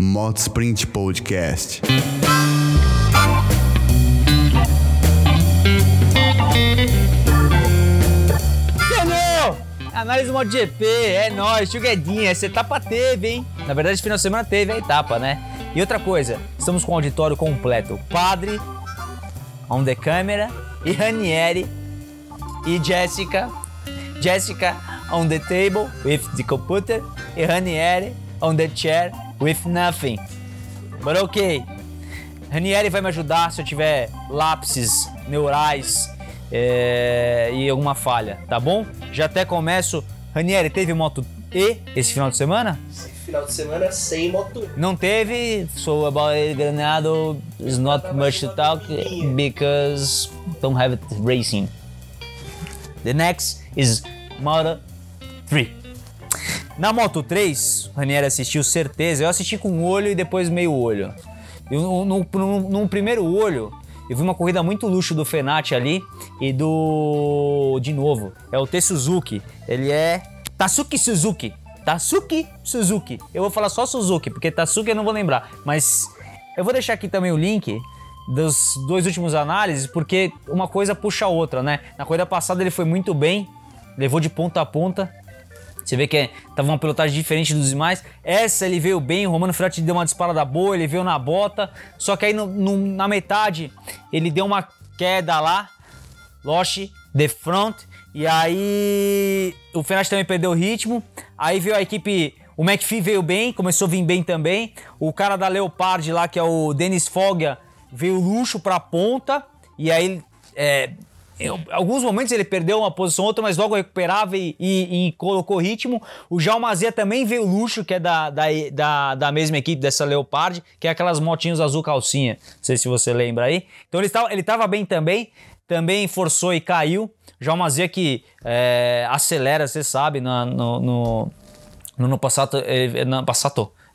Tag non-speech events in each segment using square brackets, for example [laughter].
Moto Sprint Podcast. Entendeu? Análise do MotoGP, é nóis, chuguedinha, essa etapa teve, hein? Na verdade, final de semana teve a etapa, né? E outra coisa, estamos com o auditório completo. Padre, on the camera, e Ranieri, e Jessica. Jessica on the table with the computer, e Ranieri on the chair with nothing. But okay. Ranieri vai me ajudar se eu tiver lápis neurais é, e alguma falha, tá bom? Já até começo. Ranieri, teve Moto E esse final de semana? Esse final de semana sem moto. Não teve, so about Granado is not much to talk because don't have it racing. The next is Moto 3. Na Moto 3, o Ranieri assistiu certeza. Eu assisti com um olho e depois meio olho. Eu, no, no, no primeiro olho, eu vi uma corrida muito luxo do Fenati ali e do. De novo, é o T Suzuki. Ele é. Tatsuki Suzuki. Tatsuki Suzuki. Eu vou falar só Suzuki, porque Tatsuki eu não vou lembrar. Mas eu vou deixar aqui também o link dos dois últimos análises, porque uma coisa puxa a outra, né? Na corrida passada ele foi muito bem, levou de ponta a ponta. Você vê que tava uma pilotagem diferente dos demais. Essa ele veio bem, o Romano Ferrati deu uma disparada boa, ele veio na bota. Só que aí no, no, na metade ele deu uma queda lá, Loche, de front. E aí o Ferrati também perdeu o ritmo. Aí veio a equipe, o McPhee veio bem, começou a vir bem também. O cara da Leopard lá, que é o Denis Foggia, veio luxo pra ponta. E aí é, em alguns momentos ele perdeu uma posição outra, mas logo recuperava e, e, e colocou ritmo. O Jalmazia também veio luxo, que é da, da, da, da, mesma equipe dessa Leopard, que é aquelas motinhos azul calcinha. Não sei se você lembra aí. Então ele estava ele tava bem também, também forçou e caiu. Jalmazia que é, acelera, você sabe, no, no, no, no no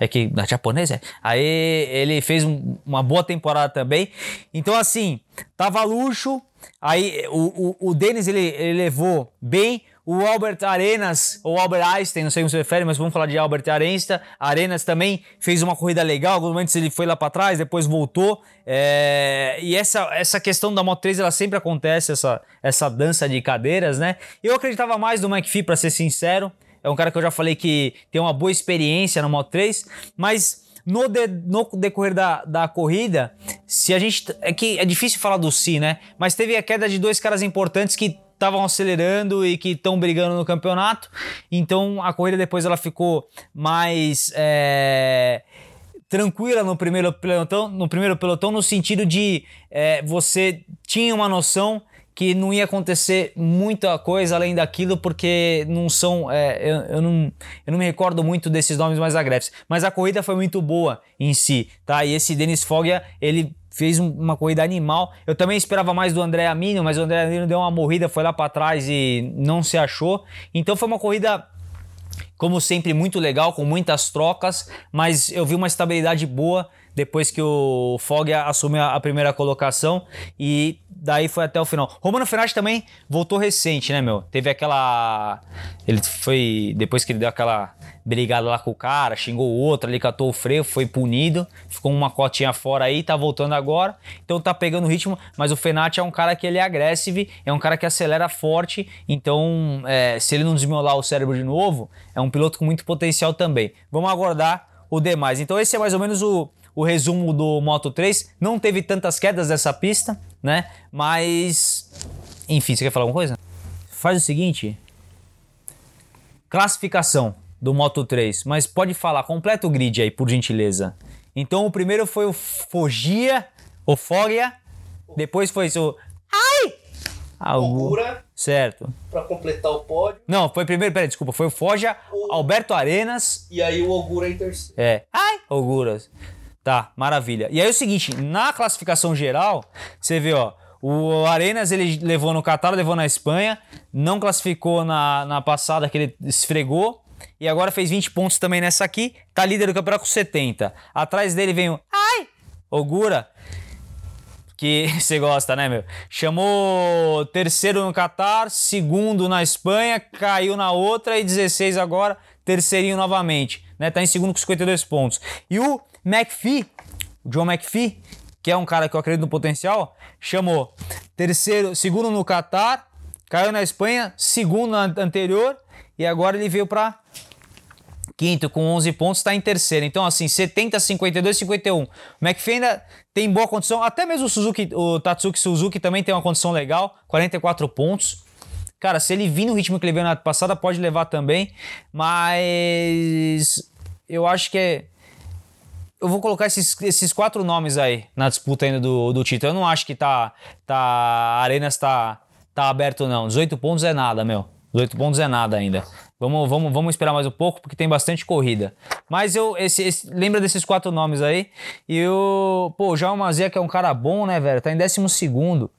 é que na japonesa, aí ele fez um, uma boa temporada também. Então assim, tava luxo, Aí o, o, o Denis ele, ele levou bem. O Albert Arenas, ou Albert Einstein, não sei como se refere, mas vamos falar de Albert Arenas. Arenas também fez uma corrida legal. Alguns momentos ele foi lá para trás, depois voltou. É... E essa, essa questão da Moto 3, ela sempre acontece, essa, essa dança de cadeiras, né? Eu acreditava mais no McPhee, para ser sincero. É um cara que eu já falei que tem uma boa experiência na Moto 3, mas no, de, no decorrer da, da corrida, se a gente. É que é difícil falar do si, né? Mas teve a queda de dois caras importantes que estavam acelerando e que estão brigando no campeonato. Então a corrida depois ela ficou mais. É tranquila no primeiro pelotão, no primeiro pelotão no sentido de é, você tinha uma noção que não ia acontecer muita coisa além daquilo, porque não são. É, eu, eu, não, eu não me recordo muito desses nomes mais agressos. Mas a corrida foi muito boa em si, tá? E esse Denis Foggia, ele fez um, uma corrida animal. Eu também esperava mais do André Amino, mas o André Amino deu uma morrida, foi lá para trás e não se achou. Então foi uma corrida como sempre, muito legal, com muitas trocas, mas eu vi uma estabilidade boa depois que o Foggia assumiu a primeira colocação e daí foi até o final. Romano Fenati também voltou recente, né, meu? Teve aquela. Ele foi. Depois que ele deu aquela brigada lá com o cara, xingou o outro, ali catou o freio, foi punido, ficou uma cotinha fora aí, tá voltando agora, então tá pegando ritmo, mas o Fenati é um cara que ele é agressivo, é um cara que acelera forte, então é, se ele não desmiolar o cérebro de novo, é um piloto com muito potencial também. Vamos aguardar o demais. Então esse é mais ou menos o, o resumo do Moto 3. Não teve tantas quedas dessa pista, né? Mas. Enfim, você quer falar alguma coisa? Faz o seguinte. Classificação do Moto 3. Mas pode falar, completa o grid aí, por gentileza. Então o primeiro foi o Fogia, o Foggia. Depois foi o. Ai! Ogura. Certo. Pra completar o pódio. Não, foi primeiro, peraí, desculpa. Foi o Foggia, O- Alberto Arenas. E aí o Ogura em terceiro. É. Ai! Auguras. Tá, maravilha. E aí é o seguinte, na classificação geral, você vê, ó, o Arenas ele levou no Qatar, levou na Espanha, não classificou na, na passada que ele esfregou, e agora fez 20 pontos também nessa aqui, tá líder do campeonato com 70. Atrás dele vem o Ai! Ogura, que [laughs] você gosta, né, meu? Chamou terceiro no Qatar, segundo na Espanha, caiu na outra e 16 agora, terceirinho novamente. Né? Tá em segundo com 52 pontos. E o McPhee, o John McPhee, que é um cara que eu acredito no potencial, chamou terceiro, segundo no Qatar, caiu na Espanha, segundo na anterior e agora ele veio para quinto com 11 pontos, está em terceiro. Então, assim, 70, 52, 51. O McPhee ainda tem boa condição, até mesmo o Suzuki, o Tatsuki Suzuki também tem uma condição legal, 44 pontos. Cara, se ele vir no ritmo que ele veio na passada, pode levar também, mas eu acho que é. Eu vou colocar esses, esses quatro nomes aí na disputa ainda do, do título. Eu não acho que tá. tá a Arenas tá, tá aberto, não. 18 pontos é nada, meu. 18 pontos é nada ainda. Vamos, vamos, vamos esperar mais um pouco, porque tem bastante corrida. Mas eu. Esse, esse, lembra desses quatro nomes aí? E o. Pô, já o Mazia, que é um cara bom, né, velho? Tá em 12 segundo.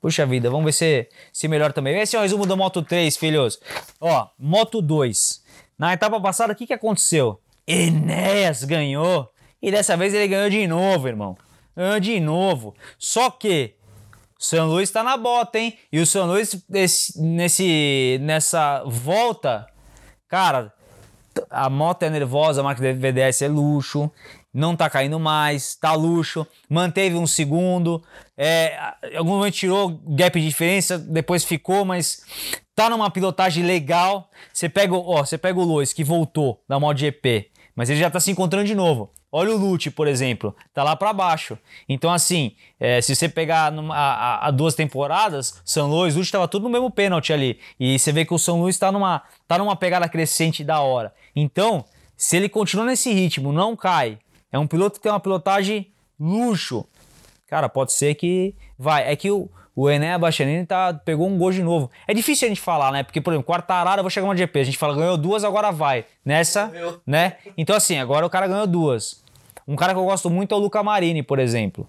Puxa vida, vamos ver se, se melhor também. Esse é o resumo do Moto 3, filhos. Ó, Moto 2. Na etapa passada, o que, que aconteceu? Enéas ganhou. E dessa vez ele ganhou de novo, irmão. Ganhou de novo. Só que São Luís está na bota, hein? E o São Luís, nesse, nessa volta, cara, a moto é nervosa, a marca VDS é luxo, não tá caindo mais, tá luxo, manteve um segundo, é, algum momento tirou gap de diferença, depois ficou, mas tá numa pilotagem legal. Você pega, ó, você pega o Lois que voltou da MotoGP, mas ele já tá se encontrando de novo. Olha o Lute, por exemplo, tá lá para baixo. Então, assim, é, se você pegar há duas temporadas, São Luís, Lute tava tudo no mesmo pênalti ali. E você vê que o São Luís tá numa, tá numa pegada crescente da hora. Então, se ele continua nesse ritmo, não cai, é um piloto que tem uma pilotagem luxo. Cara, pode ser que vai. É que o, o Ené Bastianini tá, pegou um gol de novo. É difícil a gente falar, né? Porque, por exemplo, Quartarara, eu vou chegar uma GP. A gente fala, ganhou duas, agora vai. Nessa, né? Então, assim, agora o cara ganhou duas. Um cara que eu gosto muito é o Luca Marini, por exemplo.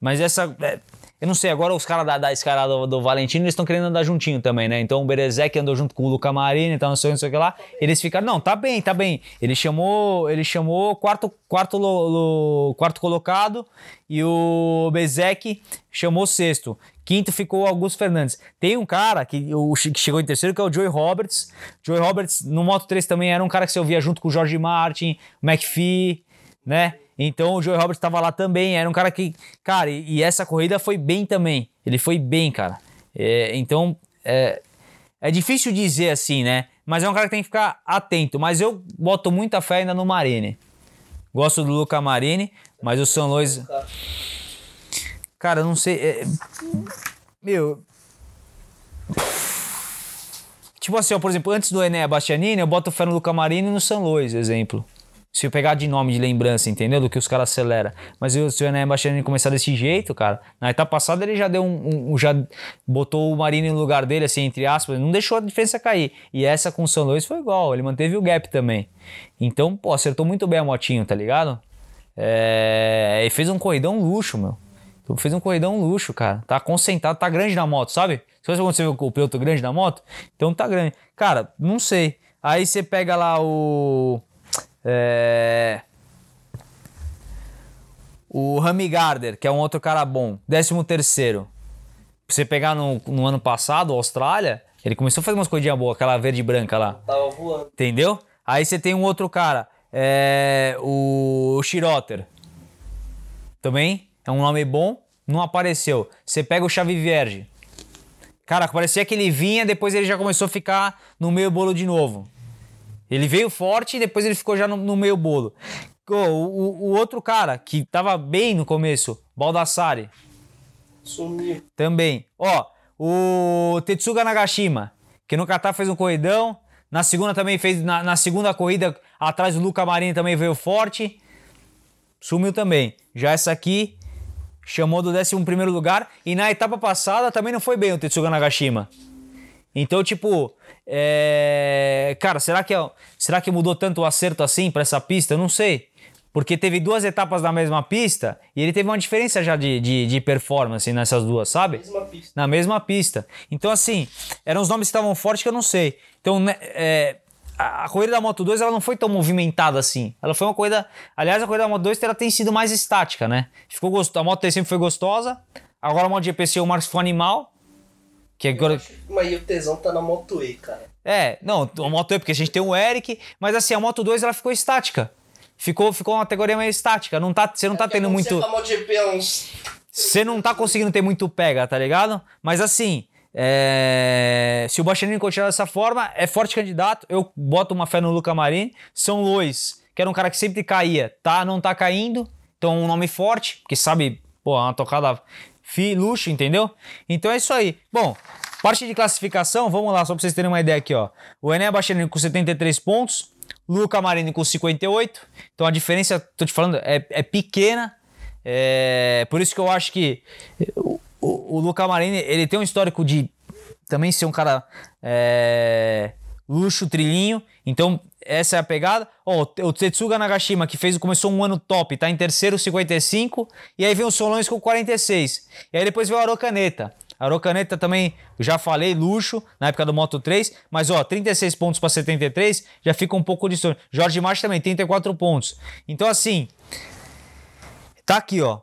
Mas essa. É, eu não sei, agora os caras da, da escala do, do Valentino, eles estão querendo andar juntinho também, né? Então o Berezek andou junto com o Luca Marini, então não sei, não sei o que lá. Eles ficaram, não, tá bem, tá bem. Ele chamou, ele chamou quarto, quarto, lo, lo, quarto colocado e o Bezek chamou sexto. Quinto ficou o Augusto Fernandes. Tem um cara que, o, que chegou em terceiro, que é o Joey Roberts. Joey Roberts, no Moto 3 também era um cara que você ouvia junto com o Jorge Martin, McPhee, né? Então o Joey Roberts estava lá também, era um cara que, cara, e, e, essa corrida foi bem também. Ele foi bem, cara. É, então é, é difícil dizer assim, né? Mas é um cara que tem que ficar atento. Mas eu boto muita fé ainda no Marini. Gosto do Luca Marini, mas o São Luís. Cara, não sei. É... Meu. Tipo assim, ó, por exemplo, antes do Ené Bastianini, eu boto fé no Luca Marini e no São Luís, exemplo. Se eu pegar de nome, de lembrança, entendeu? Do que os caras aceleram. Mas eu, se o Enéas Bastianini começar desse jeito, cara, na etapa passada ele já deu um, um, já botou o Marini no lugar dele, assim, entre aspas, não deixou a diferença cair. E essa com o São Luís foi igual, ele manteve o gap também. Então, pô, acertou muito bem a motinho, tá ligado? É, e fez um corridão luxo, meu. Fez um corridão luxo, cara. Tá concentrado, tá grande na moto, sabe? Se você vê o piloto grande na moto, então tá grande. Cara, não sei. Aí você pega lá o é... O Rami Gardner, que é um outro cara bom, 13 terceiro. você pegar no, no ano passado, Austrália, ele começou a fazer umas coisinhas boas, aquela verde e branca lá. Tava voando. Entendeu? Aí você tem um outro cara, é... o Shiroter. Também é um nome bom, não apareceu. Você pega o Chave Vierge. Cara, parecia que ele vinha, depois ele já começou a ficar no meio bolo de novo. Ele veio forte e depois ele ficou já no, no meio bolo. O, o, o, outro cara que tava bem no começo, Baldassari. Sumiu. Também. Ó, o Tetsuga Nagashima, que no Qatar fez um corridão. Na segunda também fez. Na, na segunda corrida, atrás do Luca Marini também veio forte. Sumiu também. Já essa aqui chamou do 11 lugar. E na etapa passada também não foi bem o Tetsuga Nagashima. Então, tipo, é... cara, será que, é... será que mudou tanto o acerto assim para essa pista? Eu não sei. Porque teve duas etapas na mesma pista e ele teve uma diferença já de, de, de performance nessas duas, sabe? Mesma pista. Na mesma pista. Então, assim, eram os nomes que estavam fortes que eu não sei. Então, né, é... a corrida da Moto 2 ela não foi tão movimentada assim. Ela foi uma corrida. Aliás, a corrida da Moto 2 ela tem sido mais estática, né? Ficou gost... A Moto 3 sempre foi gostosa. Agora a MotoGP, o Marcos foi animal Que agora. O tesão tá na Moto E, cara. É, não, a Moto E, porque a gente tem o Eric, mas assim, a Moto 2 ela ficou estática. Ficou, ficou uma categoria meio estática. Não tá, você não tá É que tendo muito. com a MotoGP há uns... Você não tá conseguindo ter muito pega, tá ligado? Mas assim, é, se o Bastianini continuar dessa forma, é forte candidato. Eu boto uma fé no Luca Marini. São Luís, que era um cara que sempre caía, tá? Não tá caindo. Então, um nome forte, porque sabe, pô, é uma tocada luxo, entendeu? Então é isso aí. Bom, parte de classificação, vamos lá, só pra vocês terem uma ideia aqui, ó. O Ené Bastianini com 73 pontos, Luca Marini com 58. Então a diferença, tô te falando, é, é pequena. É, por isso que eu acho que o, o, o Luca Marini, ele tem um histórico de também ser um cara é, luxo, trilhinho. Então, essa é a pegada. Ó, o Tetsuga Nagashima, que fez, começou um ano top, tá em terceiro, 55. E aí vem o Solões com 46. E aí depois veio o Arocaneta. Arocaneta também, já falei, luxo, na época do Moto 3. Mas, ó, 36 pontos para 73, já fica um pouco distante. Jorge March também, 34 pontos. Então, assim, tá aqui, ó.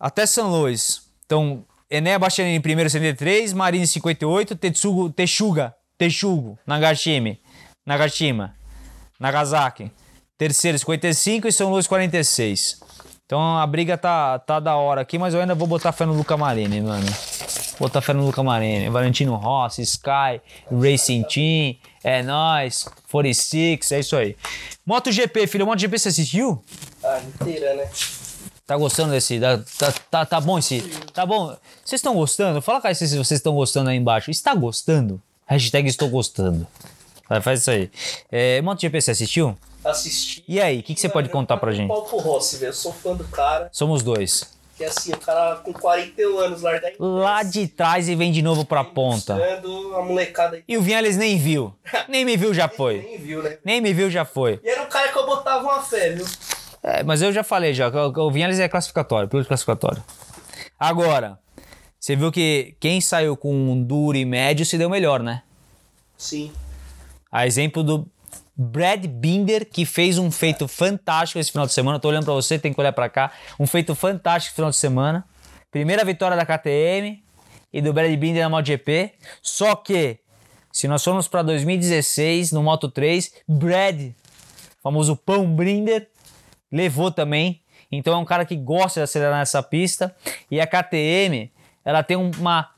Até São Luís. Então, Ené Bastianini em primeiro, 73, Marini 58, Tetsugo, Texuga, Texugo, Nagashima, Nagashima, Nagasaki, terceiro 55 e São Luís 46. Então a briga tá, tá da hora aqui, mas eu ainda vou botar fé no Luca Marini, mano. Vou botar fé no Luca Marini, Valentino Rossi, Sky, Racing Team, é nóis, 46, é isso aí. MotoGP, filho, MotoGP você assistiu? Ah, inteira, né? Tá gostando desse? Tá, tá, tá, tá bom esse? Tá bom? Vocês estão gostando? Fala cá se vocês estão gostando aí embaixo. Está gostando? Hashtag estou gostando. Vai, faz isso aí. É, MotoGP, você assistiu? Assisti. E aí, o que, que você pode contar pra gente? Paulo Rossi, velho. Eu sou fã do cara. Somos dois. Que assim, o cara com 41 anos em Lá de trás e vem de novo pra ponta. buscando a molecada aí. E o Vinhales nem viu. Nem me viu, já [laughs] foi. Nem viu, né? Nem me viu, já foi. E era um cara que eu botava uma fé, viu? É, mas eu já falei já, que o o Vinhales é classificatório, piloto classificatório. Agora, você viu que quem saiu com um duro e médio se deu melhor, né? Sim. A exemplo do Brad Binder, que fez um feito fantástico esse final de semana. Tô olhando pra você, tem que olhar pra cá. Um feito fantástico final de semana. Primeira vitória da KTM e do Brad Binder na MotoGP. Só que, se nós formos pra 2016, no Moto 3, Brad, famoso Pão Binder, levou também. Então é um cara que gosta de acelerar nessa pista. E a KTM, ela tem uma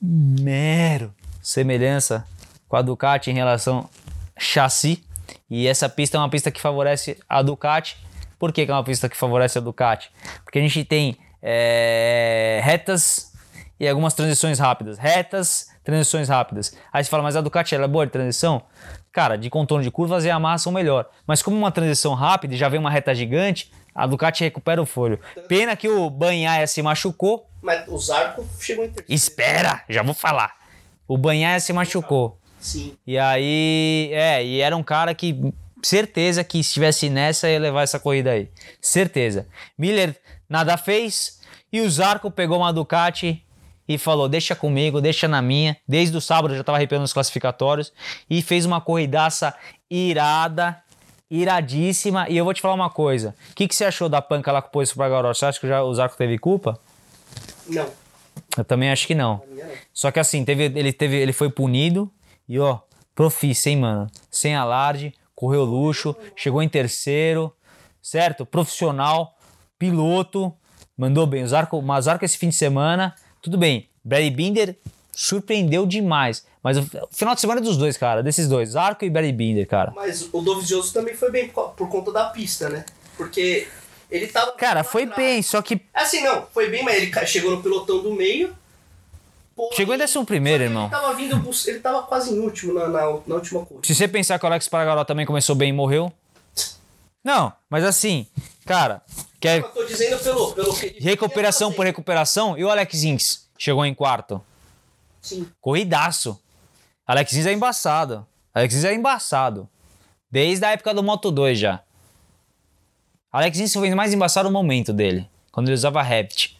mero semelhança com a Ducati em relação chassi. E essa pista é uma pista que favorece a Ducati. Por que, que é uma pista que favorece a Ducati? Porque a gente tem é, retas e algumas transições rápidas. Retas, transições rápidas. Aí você fala, mas a Ducati ela é boa de transição? Cara, de contorno de curvas e a massa são melhor. Mas como uma transição rápida e já vem uma reta gigante, a Ducati recupera o folho. Pena que o Banhaia se machucou. Mas o Zarco chegou em terceiro. Espera, já vou falar. O Banhaia se machucou. Sim. E aí, é, e era um cara que certeza que se estivesse nessa ia levar essa corrida aí. Certeza. Miller nada fez e o Zarco pegou uma Ducati e falou: "Deixa comigo, deixa na minha". Desde o sábado eu já tava arrepiando nos classificatórios e fez uma corridaça irada, iradíssima. E eu vou te falar uma coisa. O que, que você achou da panca lá o Poço pra Garoto? Você acha que já o Zarco teve culpa? Não. Eu também acho que não. não. Só que assim, teve, ele, teve, ele foi punido e ó, profissa, hein, mano? Sem alarde, correu luxo, chegou em terceiro, certo? Profissional, piloto, mandou bem. O Zarco, o Zarco esse fim de semana, tudo bem. Brad Binder surpreendeu demais. Mas o, final de semana é dos dois, cara, desses dois, Zarco e Brad Binder, cara. Mas o Dovizioso também foi bem por conta da pista, né? Porque ele tava. Cara, foi atrás. bem, só que Assim, não, foi bem, mas ele chegou no pelotão do meio. Chegou em décimo primeiro, irmão. Ele tava vindo, ele tava quase em último na, na, na última corrida. Se você pensar que o Alex Paragaró também começou bem e morreu. Não, mas assim, cara, quer Eu tô dizendo pelo, pelo que ele recuperação por recuperação, e o Alex Ins chegou em quarto. Sim. Corridaço. Alex Ins é embaçado. Alex Ins é embaçado. Desde a época do Moto 2 já. Alex Ins foi mais embaçado no momento dele, quando ele usava Revit.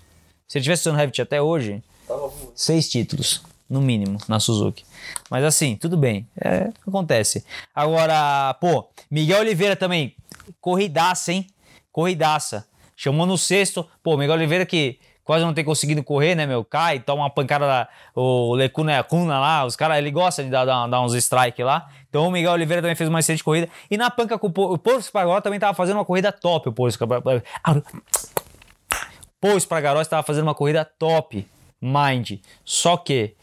Se ele tivesse usando Revit até hoje, Tava. Seis títulos, no mínimo, na Suzuki. Mas assim, tudo bem. É, acontece. Agora, pô, Miguel Oliveira também, corridaça, hein? Corridaça. Chamou no sexto. Pô, Miguel Oliveira que quase não ter conseguido correr, né, meu? Cai, toma uma pancada da. O Lecuna Cuna lá, os caras, ele gosta de dar, dar, uns strike lá. Então o Miguel Oliveira também fez uma excelente corrida. E na panca com o Pô- o Pô Espargaró também tava fazendo uma corrida top, o Pô Espargaró. Pô Espargaró estava fazendo uma corrida top, mind. Só que,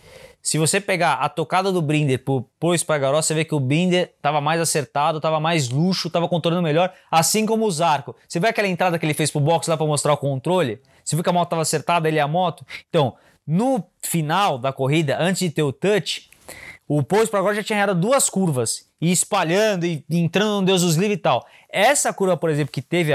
se você pegar a tocada do Brinder pro Pô Espargaró, você vê que o Brinder tava mais acertado, tava mais luxo, tava controlando melhor, assim como o Zarco. Você vê aquela entrada que ele fez pro box lá para mostrar o controle? Você viu que a moto tava acertada, ele e a moto? Então, no final da corrida, antes de ter o touch, o Pô Espargaró já tinha errado duas curvas, e espalhando, e entrando no Deus dos livre e tal. Essa curva, por exemplo, que teve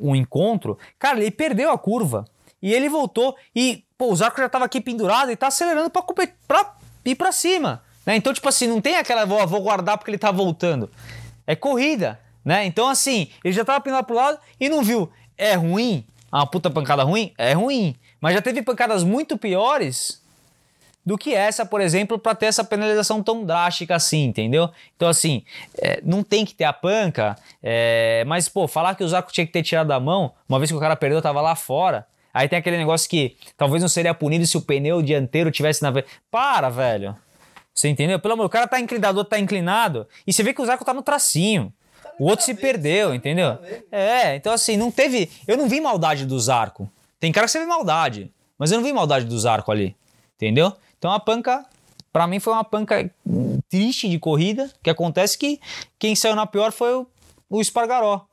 o encontro, cara, ele perdeu a curva. E ele voltou e, pô, o Zarco já tava aqui pendurado e tá acelerando pra, pra ir pra cima. Né? Então, tipo assim, não tem aquela, vou, vou guardar porque ele tá voltando. É corrida, né? Então, assim, ele já tava pendurado pro lado e não viu. É ruim? Uma puta pancada ruim? É ruim. Mas já teve pancadas muito piores do que essa, por exemplo, para ter essa penalização tão drástica assim, entendeu? Então, assim, é, não tem que ter a panca, é, mas, pô, falar que o Zarco tinha que ter tirado da mão, uma vez que o cara perdeu, tava lá fora. Aí tem aquele negócio que talvez não seria punido se o pneu dianteiro tivesse na. Para, velho. Você entendeu? Pelo amor, o cara tá inclinado, o outro tá inclinado, e você vê que o Zarco tá no tracinho. O outro se perdeu, entendeu? É, então assim, não teve. Eu não vi maldade do Zarco. Tem cara que você vê maldade, mas eu não vi maldade do Zarco ali. Entendeu? Então a panca, pra mim, foi uma panca triste de corrida, que acontece que quem saiu na pior foi o, o Espargaró.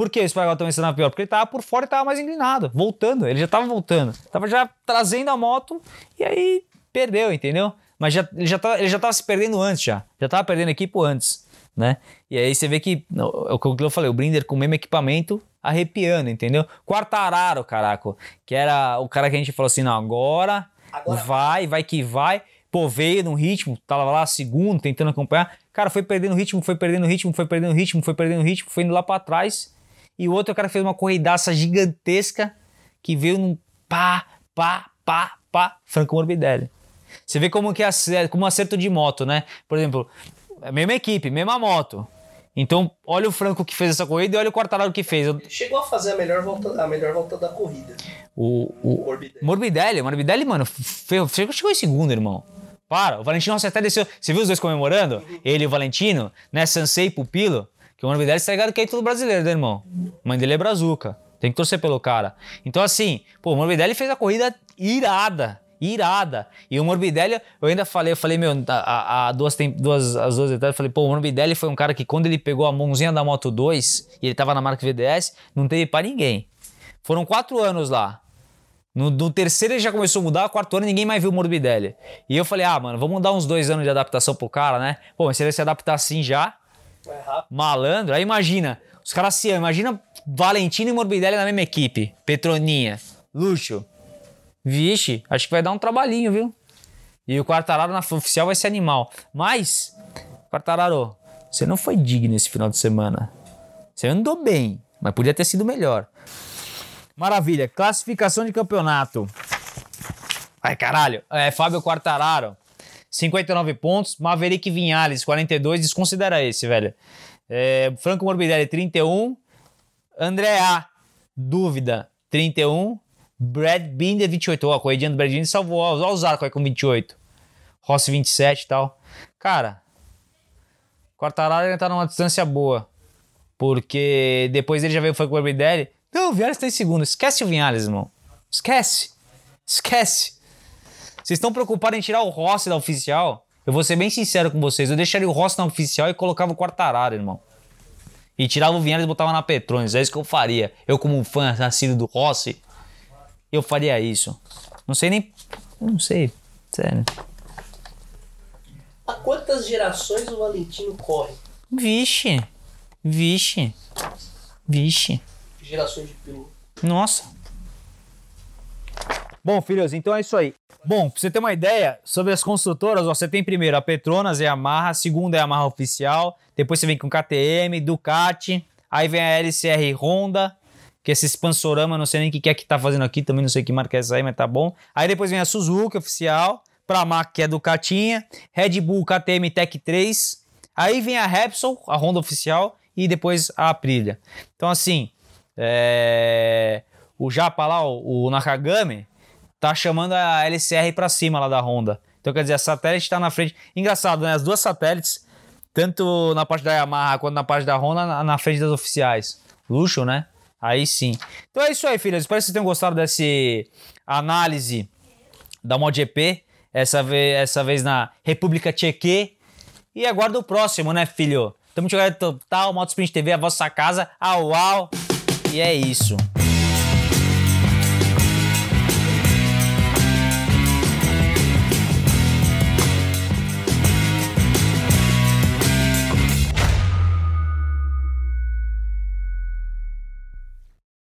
Por que o Espargaró também na pior? Porque ele tava por fora e tava mais inclinado, voltando. Ele já tava voltando. Tava já trazendo a moto e aí perdeu, entendeu? Mas já, ele, já tava, ele já tava se perdendo antes já. Já tava perdendo equipe antes, né? E aí você vê que, é o que eu falei, o Brinder com o mesmo equipamento arrepiando, entendeu? Quartararo, caraca, que era o cara que a gente falou assim, não, agora, Agora vai, vai que vai. Pô, veio no ritmo, tava lá segundo, tentando acompanhar. Cara, foi perdendo ritmo, foi perdendo ritmo, foi perdendo ritmo, foi perdendo ritmo, foi indo lá pra trás. E o outro, o cara fez uma corridaça gigantesca que veio num pá, pá, pá, pá, Franco Morbidelli. Você vê como que é como um acerto de moto, né? Por exemplo, a mesma equipe, mesma moto. Então, olha o Franco que fez essa corrida e olha o Quartararo que fez. Ele chegou a fazer a melhor volta, a melhor volta da corrida. O, O o Morbidelli. Morbidelli, Morbidelli, mano, chegou, chegou em segundo, irmão. Para, o Valentino Rossi até desceu. Você viu os dois comemorando? Ele e o Valentino, né? Sansei e Pupilo. Que o Morbidelli ligado que é título brasileiro, né, irmão? Mãe dele é brazuca. Tem que torcer pelo cara. Então, assim, pô, o Morbidelli fez a corrida irada. Irada. E o Morbidelli, eu ainda falei, eu falei, meu, a, a- duas, tem, duas, as duas detalhes, eu falei, pô, o Morbidelli foi um cara que quando ele pegou a mãozinha da Moto 2 e ele tava na marca VDS, não teve pra ninguém. Foram quatro anos lá. No, no terceiro ele já começou a mudar, quarto ano ninguém mais viu o Morbidelli. E eu falei, ah, mano, vamos dar uns dois anos de adaptação pro cara, né? Pô, mas se ele se adaptar assim já, É. malandro, aí imagina, os caras se imagina Valentino e Morbidelli na mesma equipe, Petroninha, Luxo. Vixe, acho que vai dar um trabalhinho, viu? E o Quartararo na oficial vai ser animal. Mas, Quartararo, você não foi digno esse final de semana. Você andou bem, mas podia ter sido melhor. Maravilha, classificação de campeonato. Ai, caralho. É, Fábio Quartararo, 59 pontos. Maverick Vinhales, 42. Desconsidera esse, velho. É, Franco Morbidelli, 31. André A, dúvida, 31. Brad Binder, 28. Ó, a corridinha do Brad Binder salvou. Ó, o Zarco aí com 28. Rossi, 27 e tal. Cara, Quartararo tá numa distância boa. Porque depois ele já veio o Franco Morbidelli. Não, o Vinhales tá em segundo. Esquece o Vinhales, irmão. Esquece. Esquece. Vocês estão preocupados em tirar o Rossi da oficial? Eu vou ser bem sincero com vocês. Eu deixaria o Rossi na oficial e colocava o Quartararo, irmão. E tirava o Vinhales e botava na Petrones. É isso que eu faria. Eu, como um fã nascido do Rossi, eu faria isso. Não sei nem. Não sei. Sério. Há quantas gerações o Valentino corre? Vixe. Vixe. Vixe. Gerações de piloto. Nossa. Bom, filhos, então é isso aí. Bom, pra você ter uma ideia sobre as construtoras, você tem primeiro a Petronas e a Yamaha, a segunda é a Yamaha Oficial, depois você vem com KTM, Ducati, aí vem a LCR Honda, que é esse Spansorama, não sei nem o que que é que tá fazendo aqui, também não sei que marca é essa aí, mas tá bom. Aí depois vem a Suzuki Oficial, Pramac, que é Ducatinha, Red Bull KTM Tech 3, aí vem a Repsol, a Honda Oficial, e depois a Aprilia. Então assim, é, o Japa lá, o Nakagami, tá chamando a LCR pra cima lá da Honda. Então quer dizer, a satélite tá na frente. Engraçado, né? As duas satélites, tanto na parte da Yamaha quanto na parte da Honda, na, na frente das oficiais. Luxo, né? Aí sim. Então é isso aí, filhos. Espero que vocês tenham gostado dessa análise da MotoGP. Essa vez, essa vez na República Tcheque. E aguardo o próximo, né, filho? Tamo jogando total, Moto Sprint TV, a vossa casa. Au, au. E é isso.